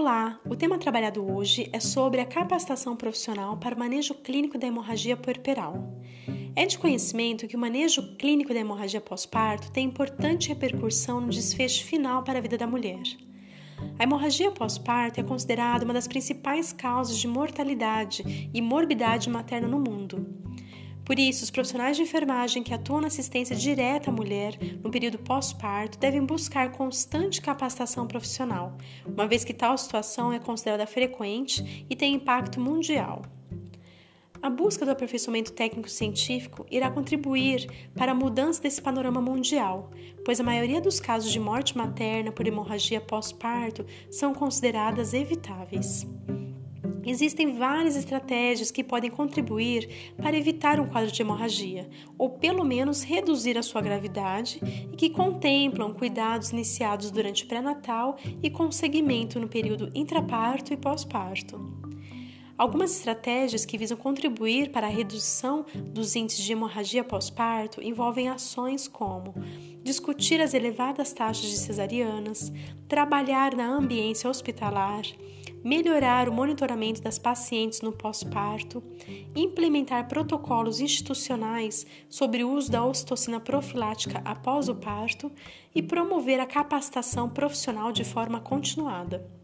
Olá, o tema trabalhado hoje é sobre a capacitação profissional para o manejo clínico da hemorragia puerperal. É de conhecimento que o manejo clínico da hemorragia pós-parto tem importante repercussão no desfecho final para a vida da mulher. A hemorragia pós-parto é considerada uma das principais causas de mortalidade e morbidade materna no mundo. Por isso, os profissionais de enfermagem que atuam na assistência direta à mulher no período pós-parto devem buscar constante capacitação profissional, uma vez que tal situação é considerada frequente e tem impacto mundial. A busca do aperfeiçoamento técnico-científico irá contribuir para a mudança desse panorama mundial, pois a maioria dos casos de morte materna por hemorragia pós-parto são consideradas evitáveis. Existem várias estratégias que podem contribuir para evitar um quadro de hemorragia, ou pelo menos reduzir a sua gravidade, e que contemplam cuidados iniciados durante o pré-natal e com seguimento no período intraparto e pós-parto. Algumas estratégias que visam contribuir para a redução dos índices de hemorragia pós-parto envolvem ações como discutir as elevadas taxas de cesarianas, trabalhar na ambiência hospitalar, melhorar o monitoramento das pacientes no pós-parto, implementar protocolos institucionais sobre o uso da ocitocina profilática após o parto e promover a capacitação profissional de forma continuada.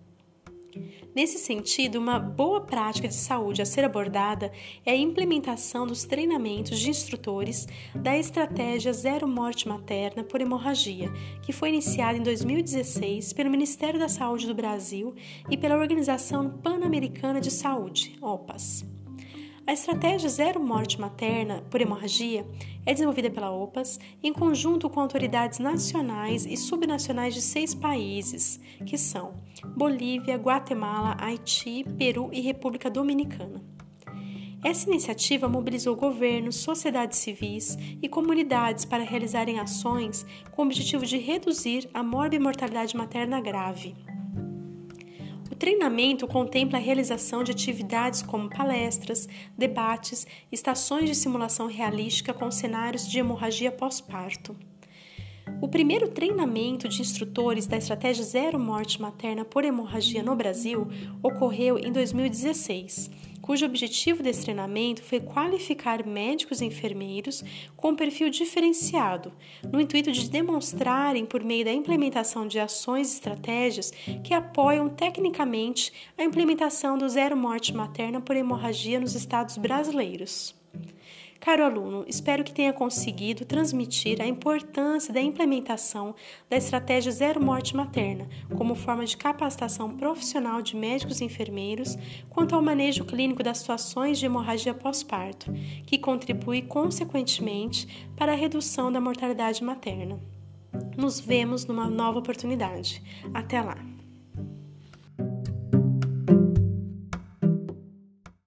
Nesse sentido, uma boa prática de saúde a ser abordada é a implementação dos treinamentos de instrutores da estratégia Zero Morte Materna por Hemorragia, que foi iniciada em 2016 pelo Ministério da Saúde do Brasil e pela Organização Pan-Americana de Saúde, OPAS. A estratégia Zero Morte Materna por Hemorragia é desenvolvida pela OPAS em conjunto com autoridades nacionais e subnacionais de seis países, que são Bolívia, Guatemala, Haiti, Peru e República Dominicana. Essa iniciativa mobilizou governos, sociedades civis e comunidades para realizarem ações com o objetivo de reduzir a morbimortalidade materna grave. Treinamento contempla a realização de atividades como palestras, debates, estações de simulação realística com cenários de hemorragia pós-parto. O primeiro treinamento de instrutores da estratégia Zero Morte Materna por Hemorragia no Brasil ocorreu em 2016 cujo objetivo desse treinamento foi qualificar médicos e enfermeiros com perfil diferenciado, no intuito de demonstrarem, por meio da implementação de ações e estratégias, que apoiam tecnicamente a implementação do zero morte materna por hemorragia nos estados brasileiros. Caro aluno, espero que tenha conseguido transmitir a importância da implementação da estratégia Zero Morte Materna como forma de capacitação profissional de médicos e enfermeiros quanto ao manejo clínico das situações de hemorragia pós-parto, que contribui consequentemente para a redução da mortalidade materna. Nos vemos numa nova oportunidade. Até lá!